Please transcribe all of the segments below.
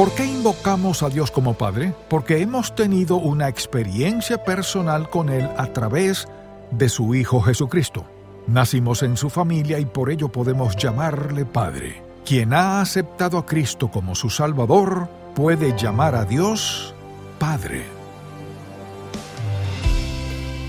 ¿Por qué invocamos a Dios como Padre? Porque hemos tenido una experiencia personal con Él a través de su Hijo Jesucristo. Nacimos en su familia y por ello podemos llamarle Padre. Quien ha aceptado a Cristo como su Salvador puede llamar a Dios Padre.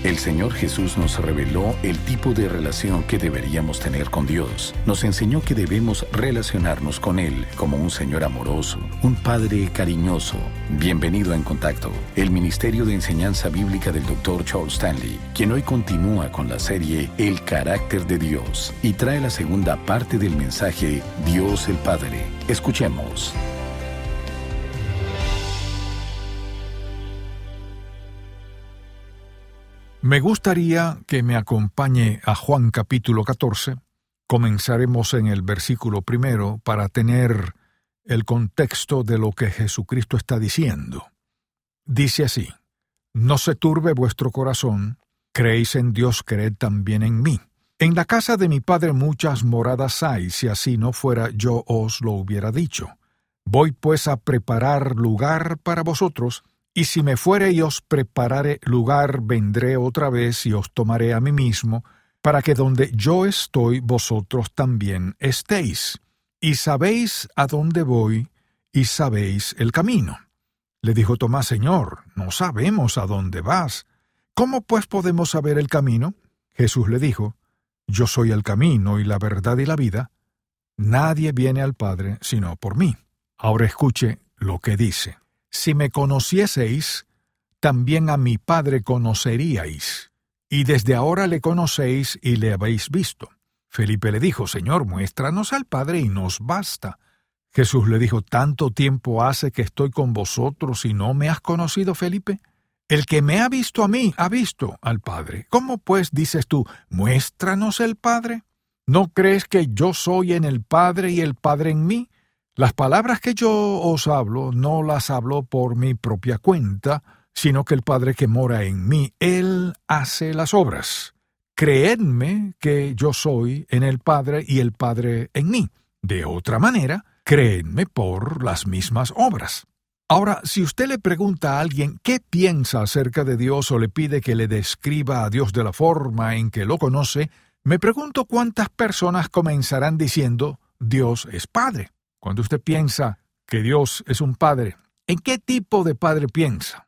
El Señor Jesús nos reveló el tipo de relación que deberíamos tener con Dios. Nos enseñó que debemos relacionarnos con Él como un Señor amoroso, un Padre cariñoso. Bienvenido En Contacto, el Ministerio de Enseñanza Bíblica del Dr. Charles Stanley, quien hoy continúa con la serie El carácter de Dios y trae la segunda parte del mensaje Dios el Padre. Escuchemos. Me gustaría que me acompañe a Juan capítulo 14. Comenzaremos en el versículo primero para tener el contexto de lo que Jesucristo está diciendo. Dice así, No se turbe vuestro corazón, creéis en Dios, creed también en mí. En la casa de mi Padre muchas moradas hay, si así no fuera yo os lo hubiera dicho. Voy pues a preparar lugar para vosotros, y si me fuere y os preparare lugar, vendré otra vez y os tomaré a mí mismo, para que donde yo estoy vosotros también estéis. Y sabéis a dónde voy, y sabéis el camino. Le dijo Tomás, Señor, no sabemos a dónde vas. ¿Cómo pues podemos saber el camino? Jesús le dijo, Yo soy el camino y la verdad y la vida. Nadie viene al Padre sino por mí. Ahora escuche lo que dice. Si me conocieseis, también a mi Padre conoceríais, y desde ahora le conocéis y le habéis visto. Felipe le dijo, Señor, muéstranos al Padre y nos basta. Jesús le dijo, ¿tanto tiempo hace que estoy con vosotros y no me has conocido, Felipe? El que me ha visto a mí ha visto al Padre. ¿Cómo pues dices tú, muéstranos el Padre? ¿No crees que yo soy en el Padre y el Padre en mí? Las palabras que yo os hablo no las hablo por mi propia cuenta, sino que el Padre que mora en mí, Él hace las obras. Creedme que yo soy en el Padre y el Padre en mí. De otra manera, creedme por las mismas obras. Ahora, si usted le pregunta a alguien qué piensa acerca de Dios o le pide que le describa a Dios de la forma en que lo conoce, me pregunto cuántas personas comenzarán diciendo Dios es Padre. Cuando usted piensa que Dios es un Padre, ¿en qué tipo de Padre piensa?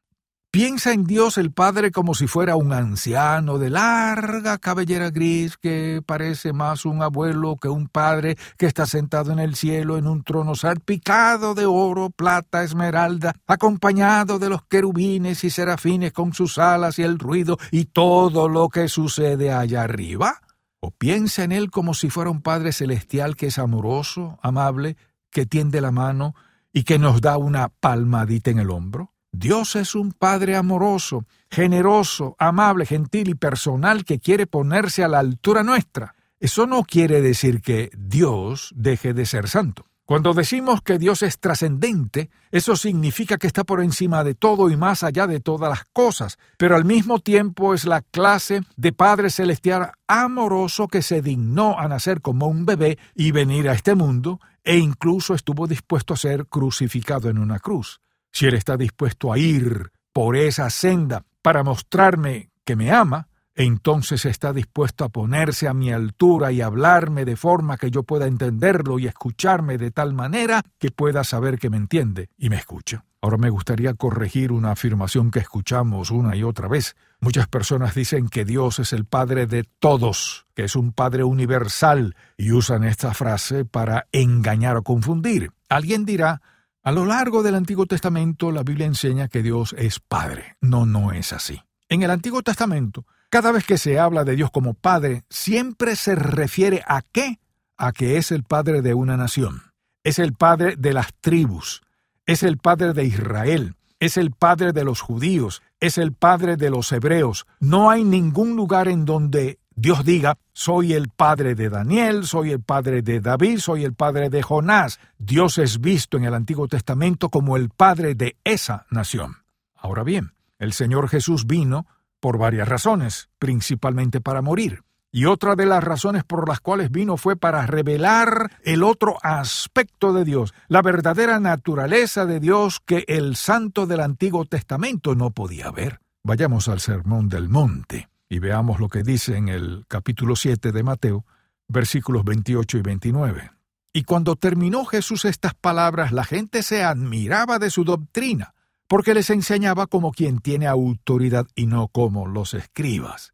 Piensa en Dios el Padre como si fuera un anciano de larga cabellera gris que parece más un abuelo que un padre que está sentado en el cielo en un trono salpicado de oro, plata, esmeralda, acompañado de los querubines y serafines con sus alas y el ruido y todo lo que sucede allá arriba. O piensa en él como si fuera un Padre celestial que es amoroso, amable, que tiende la mano y que nos da una palmadita en el hombro? Dios es un Padre amoroso, generoso, amable, gentil y personal que quiere ponerse a la altura nuestra. Eso no quiere decir que Dios deje de ser santo. Cuando decimos que Dios es trascendente, eso significa que está por encima de todo y más allá de todas las cosas, pero al mismo tiempo es la clase de Padre Celestial amoroso que se dignó a nacer como un bebé y venir a este mundo, e incluso estuvo dispuesto a ser crucificado en una cruz. Si Él está dispuesto a ir por esa senda para mostrarme que me ama, entonces está dispuesto a ponerse a mi altura y hablarme de forma que yo pueda entenderlo y escucharme de tal manera que pueda saber que me entiende y me escucha. Ahora me gustaría corregir una afirmación que escuchamos una y otra vez. Muchas personas dicen que Dios es el Padre de todos, que es un Padre universal, y usan esta frase para engañar o confundir. Alguien dirá, a lo largo del Antiguo Testamento la Biblia enseña que Dios es Padre. No, no es así. En el Antiguo Testamento, cada vez que se habla de Dios como Padre, siempre se refiere a qué? A que es el Padre de una nación. Es el Padre de las tribus. Es el Padre de Israel. Es el Padre de los judíos. Es el Padre de los hebreos. No hay ningún lugar en donde Dios diga, soy el padre de Daniel, soy el padre de David, soy el padre de Jonás. Dios es visto en el Antiguo Testamento como el padre de esa nación. Ahora bien, el Señor Jesús vino por varias razones, principalmente para morir. Y otra de las razones por las cuales vino fue para revelar el otro aspecto de Dios, la verdadera naturaleza de Dios que el santo del Antiguo Testamento no podía ver. Vayamos al Sermón del Monte y veamos lo que dice en el capítulo 7 de Mateo, versículos 28 y 29. Y cuando terminó Jesús estas palabras, la gente se admiraba de su doctrina, porque les enseñaba como quien tiene autoridad y no como los escribas.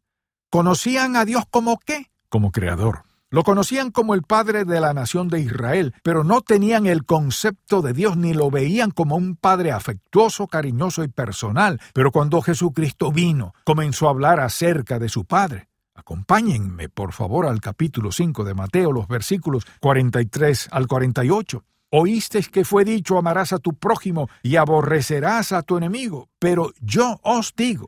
¿Conocían a Dios como qué? Como creador. Lo conocían como el Padre de la nación de Israel, pero no tenían el concepto de Dios ni lo veían como un Padre afectuoso, cariñoso y personal. Pero cuando Jesucristo vino, comenzó a hablar acerca de su Padre. Acompáñenme, por favor, al capítulo 5 de Mateo, los versículos 43 al 48. Oísteis que fue dicho amarás a tu prójimo y aborrecerás a tu enemigo, pero yo os digo,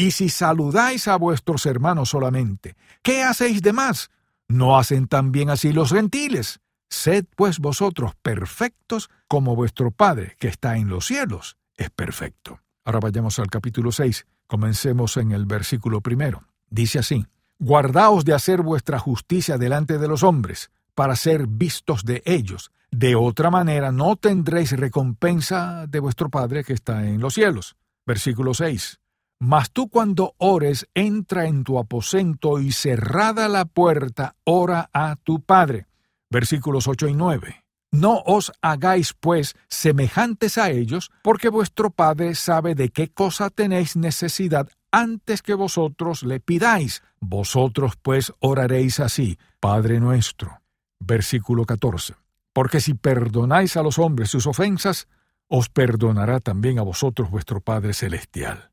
Y si saludáis a vuestros hermanos solamente, ¿qué hacéis de más? ¿No hacen también así los gentiles? Sed pues vosotros perfectos como vuestro Padre que está en los cielos es perfecto. Ahora vayamos al capítulo 6. Comencemos en el versículo primero. Dice así, Guardaos de hacer vuestra justicia delante de los hombres, para ser vistos de ellos. De otra manera no tendréis recompensa de vuestro Padre que está en los cielos. Versículo 6. Mas tú cuando ores, entra en tu aposento y cerrada la puerta, ora a tu Padre. Versículos 8 y 9. No os hagáis, pues, semejantes a ellos, porque vuestro Padre sabe de qué cosa tenéis necesidad antes que vosotros le pidáis. Vosotros, pues, oraréis así, Padre nuestro. Versículo 14. Porque si perdonáis a los hombres sus ofensas, os perdonará también a vosotros vuestro Padre Celestial.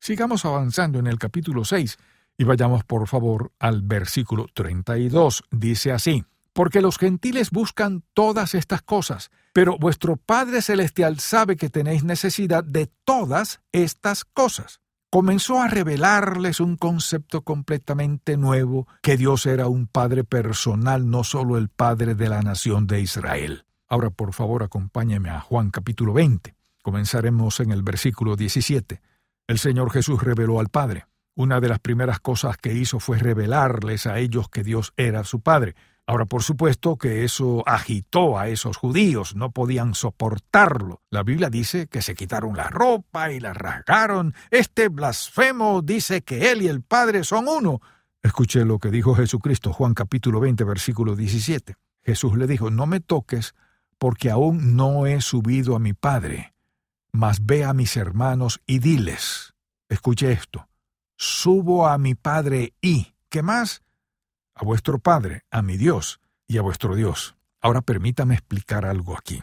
Sigamos avanzando en el capítulo 6 y vayamos por favor al versículo 32. Dice así, porque los gentiles buscan todas estas cosas, pero vuestro Padre Celestial sabe que tenéis necesidad de todas estas cosas. Comenzó a revelarles un concepto completamente nuevo, que Dios era un Padre personal, no solo el Padre de la nación de Israel. Ahora por favor acompáñeme a Juan capítulo 20. Comenzaremos en el versículo 17. El Señor Jesús reveló al Padre. Una de las primeras cosas que hizo fue revelarles a ellos que Dios era su Padre. Ahora, por supuesto que eso agitó a esos judíos, no podían soportarlo. La Biblia dice que se quitaron la ropa y la rasgaron. Este blasfemo dice que él y el Padre son uno. Escuché lo que dijo Jesucristo, Juan capítulo 20, versículo 17. Jesús le dijo, no me toques, porque aún no he subido a mi Padre mas ve a mis hermanos y diles, escuche esto, subo a mi Padre y, ¿qué más? A vuestro Padre, a mi Dios y a vuestro Dios. Ahora permítame explicar algo aquí.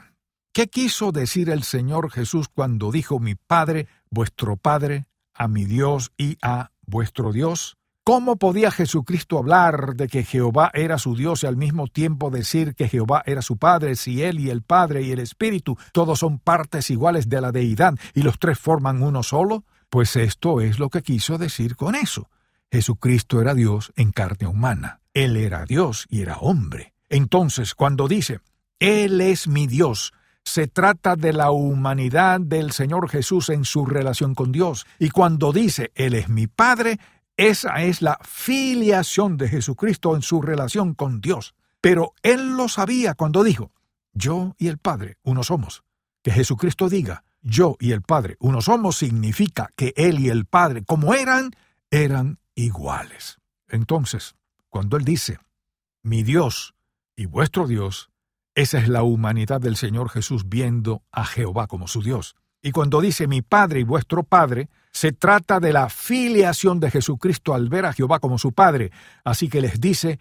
¿Qué quiso decir el Señor Jesús cuando dijo mi Padre, vuestro Padre, a mi Dios y a vuestro Dios? ¿Cómo podía Jesucristo hablar de que Jehová era su Dios y al mismo tiempo decir que Jehová era su Padre si Él y el Padre y el Espíritu todos son partes iguales de la deidad y los tres forman uno solo? Pues esto es lo que quiso decir con eso. Jesucristo era Dios en carne humana. Él era Dios y era hombre. Entonces, cuando dice, Él es mi Dios, se trata de la humanidad del Señor Jesús en su relación con Dios. Y cuando dice, Él es mi Padre, esa es la filiación de Jesucristo en su relación con Dios. Pero Él lo sabía cuando dijo, yo y el Padre uno somos. Que Jesucristo diga, yo y el Padre uno somos significa que Él y el Padre, como eran, eran iguales. Entonces, cuando Él dice, mi Dios y vuestro Dios, esa es la humanidad del Señor Jesús viendo a Jehová como su Dios. Y cuando dice mi Padre y vuestro Padre, se trata de la filiación de Jesucristo al ver a Jehová como su Padre. Así que les dice,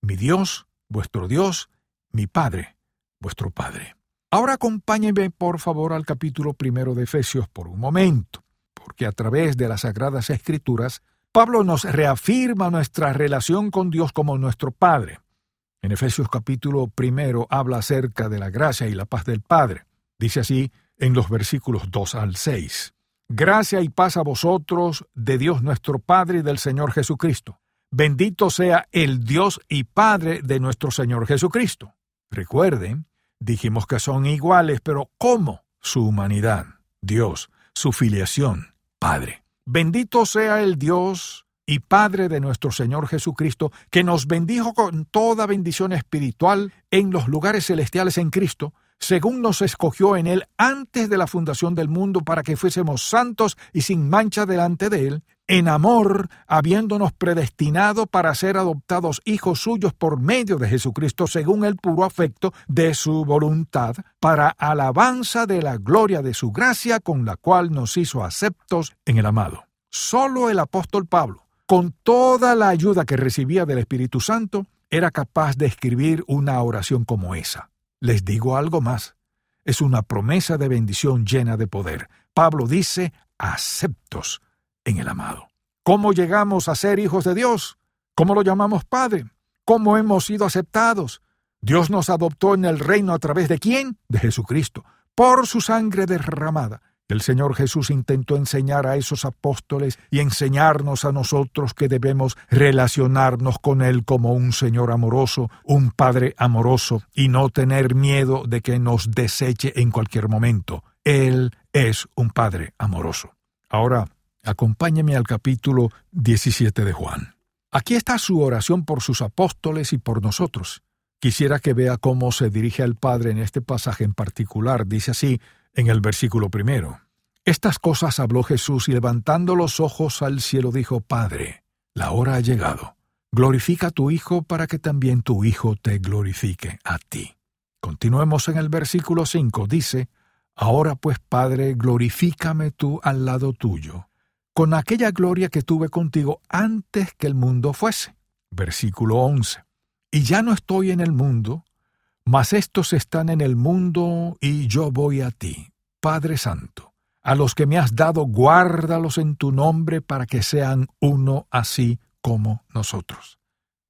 mi Dios, vuestro Dios, mi Padre, vuestro Padre. Ahora acompáñenme por favor al capítulo primero de Efesios por un momento, porque a través de las Sagradas Escrituras, Pablo nos reafirma nuestra relación con Dios como nuestro Padre. En Efesios capítulo primero habla acerca de la gracia y la paz del Padre. Dice así en los versículos 2 al 6. Gracia y paz a vosotros de Dios nuestro Padre y del Señor Jesucristo. Bendito sea el Dios y Padre de nuestro Señor Jesucristo. Recuerden, dijimos que son iguales, pero ¿cómo? Su humanidad, Dios, su filiación, Padre. Bendito sea el Dios y Padre de nuestro Señor Jesucristo, que nos bendijo con toda bendición espiritual en los lugares celestiales en Cristo, según nos escogió en Él antes de la fundación del mundo para que fuésemos santos y sin mancha delante de Él, en amor, habiéndonos predestinado para ser adoptados hijos suyos por medio de Jesucristo, según el puro afecto de su voluntad, para alabanza de la gloria de su gracia, con la cual nos hizo aceptos en el amado. Solo el apóstol Pablo, con toda la ayuda que recibía del Espíritu Santo, era capaz de escribir una oración como esa. Les digo algo más. Es una promesa de bendición llena de poder. Pablo dice, aceptos en el amado. ¿Cómo llegamos a ser hijos de Dios? ¿Cómo lo llamamos Padre? ¿Cómo hemos sido aceptados? Dios nos adoptó en el reino a través de quién? De Jesucristo, por su sangre derramada. El Señor Jesús intentó enseñar a esos apóstoles y enseñarnos a nosotros que debemos relacionarnos con Él como un Señor amoroso, un Padre amoroso, y no tener miedo de que nos deseche en cualquier momento. Él es un Padre amoroso. Ahora, acompáñeme al capítulo 17 de Juan. Aquí está su oración por sus apóstoles y por nosotros. Quisiera que vea cómo se dirige al Padre en este pasaje en particular. Dice así, en el versículo primero. Estas cosas habló Jesús y levantando los ojos al cielo dijo, Padre, la hora ha llegado. Glorifica a tu Hijo para que también tu Hijo te glorifique a ti. Continuemos en el versículo 5. Dice, Ahora pues, Padre, glorifícame tú al lado tuyo, con aquella gloria que tuve contigo antes que el mundo fuese. Versículo 11. Y ya no estoy en el mundo, mas estos están en el mundo y yo voy a ti, Padre Santo. A los que me has dado, guárdalos en tu nombre para que sean uno así como nosotros.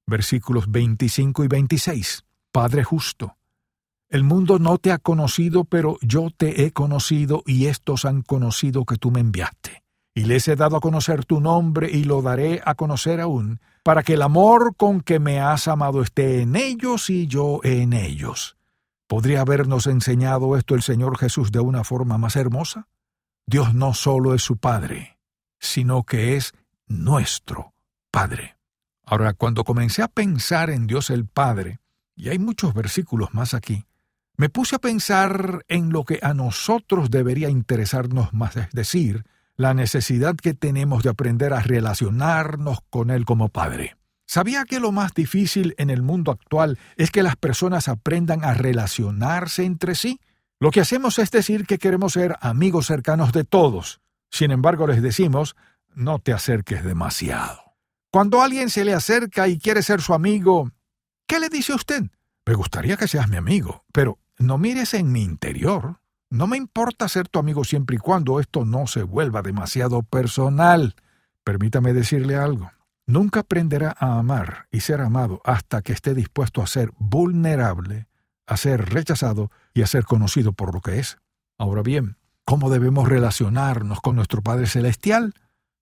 Versículos 25 y 26. Padre justo, el mundo no te ha conocido, pero yo te he conocido y estos han conocido que tú me enviaste y les he dado a conocer tu nombre y lo daré a conocer aún, para que el amor con que me has amado esté en ellos y yo en ellos. ¿Podría habernos enseñado esto el Señor Jesús de una forma más hermosa? Dios no solo es su Padre, sino que es nuestro Padre. Ahora, cuando comencé a pensar en Dios el Padre, y hay muchos versículos más aquí, me puse a pensar en lo que a nosotros debería interesarnos más, es decir, la necesidad que tenemos de aprender a relacionarnos con Él como Padre. ¿Sabía que lo más difícil en el mundo actual es que las personas aprendan a relacionarse entre sí? Lo que hacemos es decir que queremos ser amigos cercanos de todos. Sin embargo, les decimos, no te acerques demasiado. Cuando alguien se le acerca y quiere ser su amigo, ¿qué le dice usted? Me gustaría que seas mi amigo, pero no mires en mi interior. No me importa ser tu amigo siempre y cuando esto no se vuelva demasiado personal. Permítame decirle algo. Nunca aprenderá a amar y ser amado hasta que esté dispuesto a ser vulnerable, a ser rechazado y a ser conocido por lo que es. Ahora bien, ¿cómo debemos relacionarnos con nuestro Padre Celestial?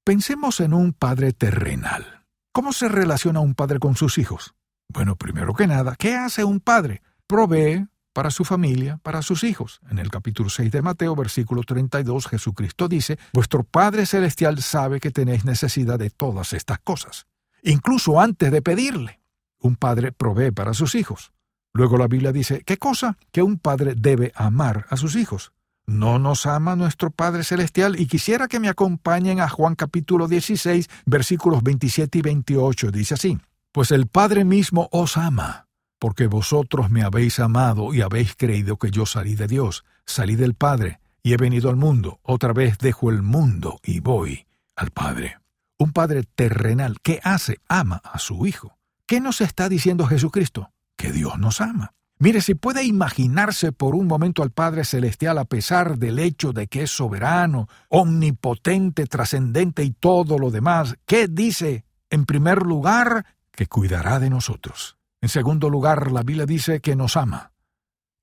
Pensemos en un Padre terrenal. ¿Cómo se relaciona un padre con sus hijos? Bueno, primero que nada, ¿qué hace un padre? Provee, para su familia, para sus hijos. En el capítulo 6 de Mateo, versículo 32, Jesucristo dice, Vuestro Padre Celestial sabe que tenéis necesidad de todas estas cosas, incluso antes de pedirle. Un padre provee para sus hijos. Luego la Biblia dice, ¿qué cosa? Que un padre debe amar a sus hijos. ¿No nos ama nuestro Padre Celestial? Y quisiera que me acompañen a Juan capítulo 16, versículos 27 y 28. Dice así, Pues el Padre mismo os ama porque vosotros me habéis amado y habéis creído que yo salí de Dios, salí del Padre, y he venido al mundo, otra vez dejo el mundo y voy al Padre. Un Padre terrenal, ¿qué hace? Ama a su Hijo. ¿Qué nos está diciendo Jesucristo? Que Dios nos ama. Mire, si puede imaginarse por un momento al Padre Celestial a pesar del hecho de que es soberano, omnipotente, trascendente y todo lo demás, ¿qué dice? En primer lugar, que cuidará de nosotros. En segundo lugar, la Biblia dice que nos ama.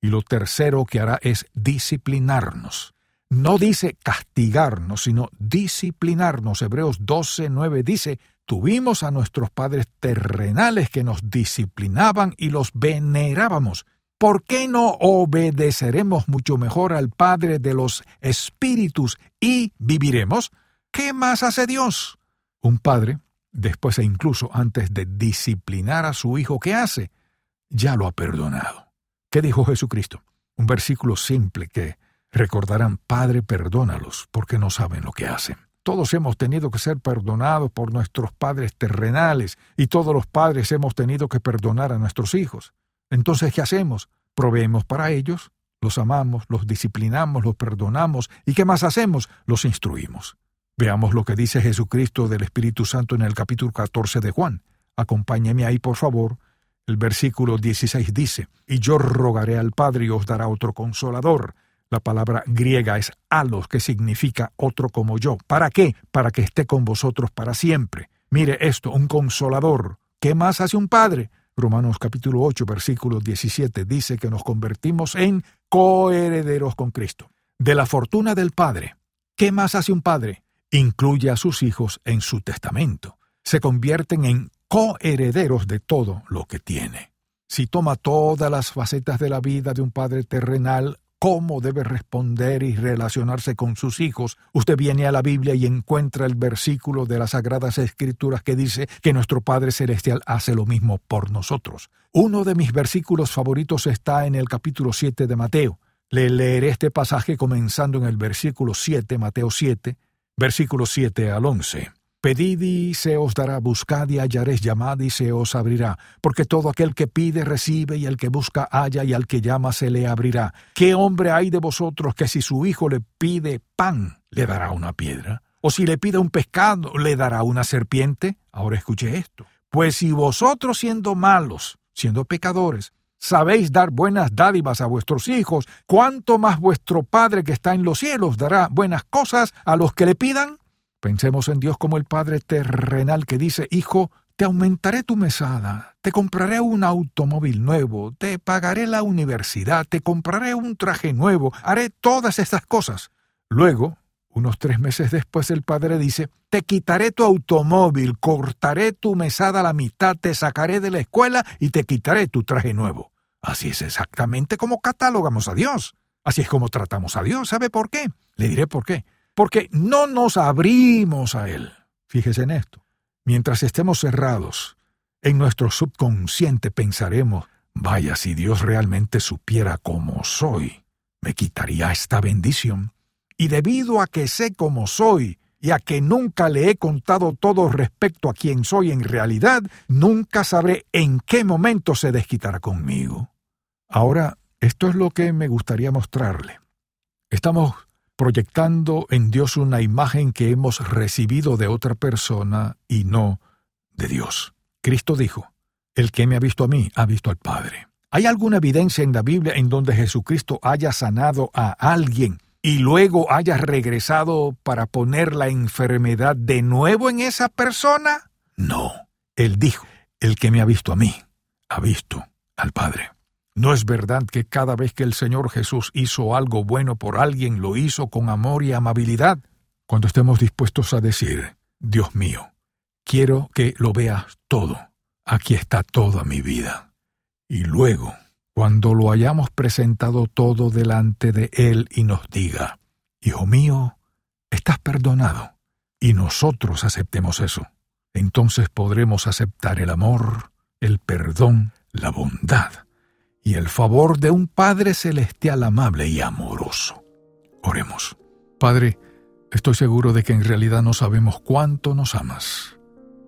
Y lo tercero que hará es disciplinarnos. No dice castigarnos, sino disciplinarnos. Hebreos 12, 9 dice, tuvimos a nuestros padres terrenales que nos disciplinaban y los venerábamos. ¿Por qué no obedeceremos mucho mejor al Padre de los Espíritus y viviremos? ¿Qué más hace Dios? Un padre, después e incluso antes de disciplinar a su hijo, ¿qué hace? Ya lo ha perdonado. ¿Qué dijo Jesucristo? Un versículo simple que recordarán, Padre, perdónalos, porque no saben lo que hacen. Todos hemos tenido que ser perdonados por nuestros padres terrenales y todos los padres hemos tenido que perdonar a nuestros hijos. Entonces, ¿qué hacemos? Proveemos para ellos, los amamos, los disciplinamos, los perdonamos y ¿qué más hacemos? Los instruimos. Veamos lo que dice Jesucristo del Espíritu Santo en el capítulo 14 de Juan. Acompáñeme ahí, por favor. El versículo 16 dice, Y yo rogaré al Padre y os dará otro consolador. La palabra griega es alos, que significa otro como yo. ¿Para qué? Para que esté con vosotros para siempre. Mire esto, un consolador. ¿Qué más hace un padre? Romanos capítulo 8, versículo 17 dice que nos convertimos en coherederos con Cristo. De la fortuna del Padre. ¿Qué más hace un padre? Incluye a sus hijos en su testamento. Se convierten en coherederos de todo lo que tiene. Si toma todas las facetas de la vida de un padre terrenal, cómo debe responder y relacionarse con sus hijos, usted viene a la Biblia y encuentra el versículo de las Sagradas Escrituras que dice que nuestro Padre Celestial hace lo mismo por nosotros. Uno de mis versículos favoritos está en el capítulo 7 de Mateo. Le leeré este pasaje comenzando en el versículo 7, Mateo 7, versículo 7 al 11. Pedid y se os dará, buscad y hallaréis, llamad y se os abrirá, porque todo aquel que pide recibe, y el que busca halla, y al que llama se le abrirá. ¿Qué hombre hay de vosotros que si su hijo le pide pan, le dará una piedra? ¿O si le pide un pescado, le dará una serpiente? Ahora escuche esto. Pues si vosotros siendo malos, siendo pecadores, sabéis dar buenas dádivas a vuestros hijos, ¿cuánto más vuestro Padre que está en los cielos dará buenas cosas a los que le pidan? Pensemos en Dios como el Padre terrenal que dice, Hijo, te aumentaré tu mesada, te compraré un automóvil nuevo, te pagaré la universidad, te compraré un traje nuevo, haré todas estas cosas. Luego, unos tres meses después, el padre dice, te quitaré tu automóvil, cortaré tu mesada a la mitad, te sacaré de la escuela y te quitaré tu traje nuevo. Así es exactamente como catalogamos a Dios. Así es como tratamos a Dios. ¿Sabe por qué? Le diré por qué porque no nos abrimos a Él. Fíjese en esto. Mientras estemos cerrados, en nuestro subconsciente pensaremos, vaya, si Dios realmente supiera cómo soy, me quitaría esta bendición. Y debido a que sé cómo soy, y a que nunca le he contado todo respecto a quién soy en realidad, nunca sabré en qué momento se desquitará conmigo. Ahora, esto es lo que me gustaría mostrarle. Estamos proyectando en Dios una imagen que hemos recibido de otra persona y no de Dios. Cristo dijo, El que me ha visto a mí, ha visto al Padre. ¿Hay alguna evidencia en la Biblia en donde Jesucristo haya sanado a alguien y luego haya regresado para poner la enfermedad de nuevo en esa persona? No. Él dijo, El que me ha visto a mí, ha visto al Padre. ¿No es verdad que cada vez que el Señor Jesús hizo algo bueno por alguien, lo hizo con amor y amabilidad? Cuando estemos dispuestos a decir, Dios mío, quiero que lo veas todo, aquí está toda mi vida. Y luego, cuando lo hayamos presentado todo delante de Él y nos diga, Hijo mío, estás perdonado, y nosotros aceptemos eso, entonces podremos aceptar el amor, el perdón, la bondad, y el favor de un Padre celestial amable y amoroso. Oremos. Padre, estoy seguro de que en realidad no sabemos cuánto nos amas.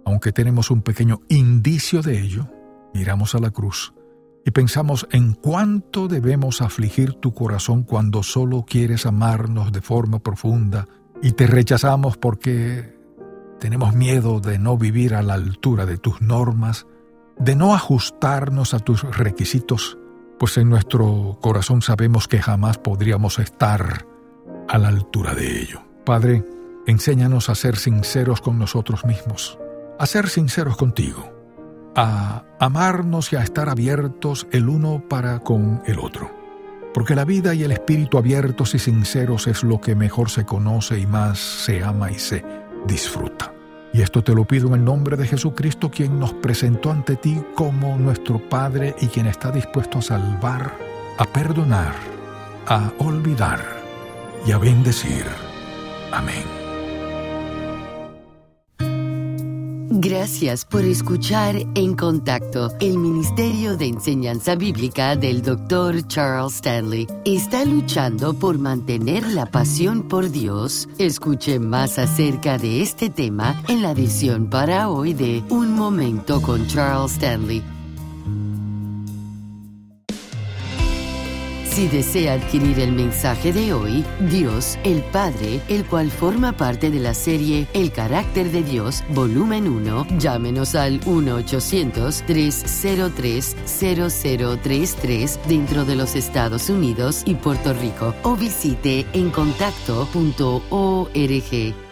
Aunque tenemos un pequeño indicio de ello, miramos a la cruz y pensamos en cuánto debemos afligir tu corazón cuando solo quieres amarnos de forma profunda y te rechazamos porque tenemos miedo de no vivir a la altura de tus normas, de no ajustarnos a tus requisitos pues en nuestro corazón sabemos que jamás podríamos estar a la altura de ello. Padre, enséñanos a ser sinceros con nosotros mismos, a ser sinceros contigo, a amarnos y a estar abiertos el uno para con el otro. Porque la vida y el espíritu abiertos y sinceros es lo que mejor se conoce y más se ama y se disfruta. Y esto te lo pido en el nombre de Jesucristo, quien nos presentó ante ti como nuestro Padre y quien está dispuesto a salvar, a perdonar, a olvidar y a bendecir. Amén. Gracias por escuchar En Contacto, el Ministerio de Enseñanza Bíblica del Dr. Charles Stanley. ¿Está luchando por mantener la pasión por Dios? Escuche más acerca de este tema en la edición para hoy de Un Momento con Charles Stanley Si desea adquirir el mensaje de hoy, Dios, el Padre, el cual forma parte de la serie El carácter de Dios, volumen 1, llámenos al 1-800-303-0033 dentro de los Estados Unidos y Puerto Rico o visite encontacto.org.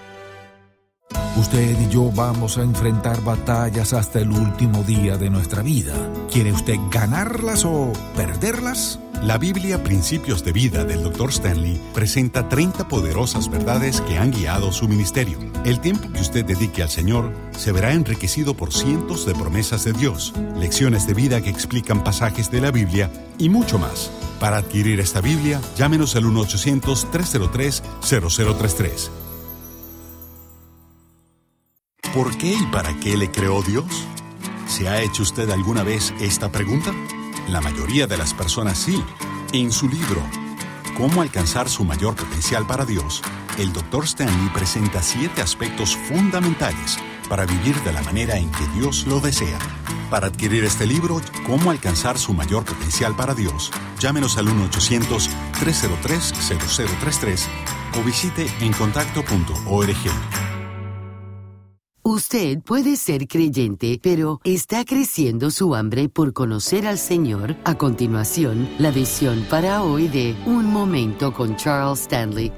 Usted y yo vamos a enfrentar batallas hasta el último día de nuestra vida. ¿Quiere usted ganarlas o perderlas? La Biblia Principios de Vida del Dr. Stanley presenta 30 poderosas verdades que han guiado su ministerio. El tiempo que usted dedique al Señor se verá enriquecido por cientos de promesas de Dios, lecciones de vida que explican pasajes de la Biblia y mucho más. Para adquirir esta Biblia, llámenos al 1-800-303-0033. ¿Por qué y para qué le creó Dios? ¿Se ha hecho usted alguna vez esta pregunta? La mayoría de las personas sí. En su libro, Cómo alcanzar su mayor potencial para Dios, el Dr. Stanley presenta siete aspectos fundamentales para vivir de la manera en que Dios lo desea. Para adquirir este libro, Cómo alcanzar su mayor potencial para Dios, llámenos al 1-800-303-0033 o visite encontacto.org. Usted puede ser creyente, pero ¿está creciendo su hambre por conocer al Señor? A continuación, la visión para hoy de Un Momento con Charles Stanley.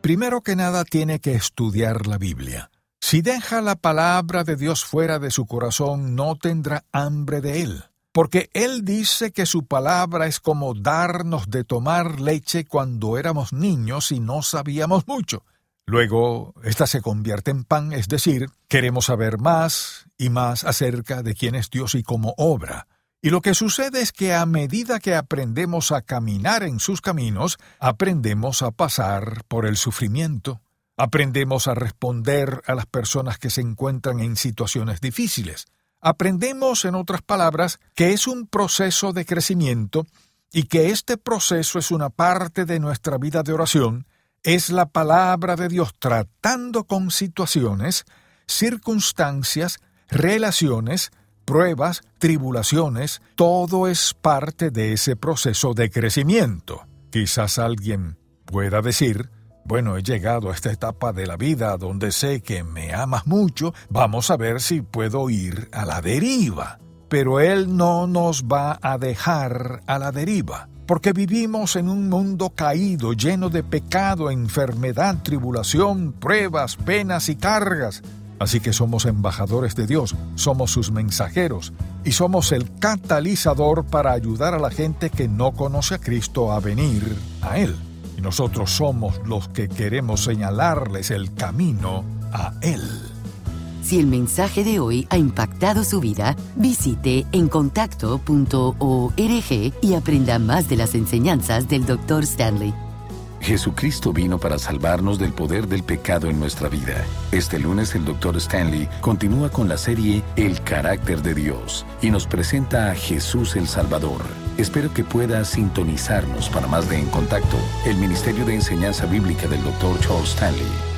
Primero que nada tiene que estudiar la Biblia. Si deja la palabra de Dios fuera de su corazón, no tendrá hambre de él. Porque Él dice que su palabra es como darnos de tomar leche cuando éramos niños y no sabíamos mucho. Luego, esta se convierte en pan, es decir, queremos saber más y más acerca de quién es Dios y cómo obra. Y lo que sucede es que a medida que aprendemos a caminar en sus caminos, aprendemos a pasar por el sufrimiento, aprendemos a responder a las personas que se encuentran en situaciones difíciles. Aprendemos, en otras palabras, que es un proceso de crecimiento y que este proceso es una parte de nuestra vida de oración es la palabra de Dios tratando con situaciones, circunstancias, relaciones, pruebas, tribulaciones, todo es parte de ese proceso de crecimiento. Quizás alguien pueda decir, bueno, he llegado a esta etapa de la vida donde sé que me amas mucho, vamos a ver si puedo ir a la deriva. Pero Él no nos va a dejar a la deriva porque vivimos en un mundo caído, lleno de pecado, enfermedad, tribulación, pruebas, penas y cargas. Así que somos embajadores de Dios, somos sus mensajeros y somos el catalizador para ayudar a la gente que no conoce a Cristo a venir a Él. Y nosotros somos los que queremos señalarles el camino a Él. Si el mensaje de hoy ha impactado su vida, visite encontacto.org y aprenda más de las enseñanzas del Dr. Stanley. Jesucristo vino para salvarnos del poder del pecado en nuestra vida. Este lunes el Dr. Stanley continúa con la serie El carácter de Dios y nos presenta a Jesús el Salvador. Espero que pueda sintonizarnos para más de En Contacto, el Ministerio de Enseñanza Bíblica del Dr. Charles Stanley.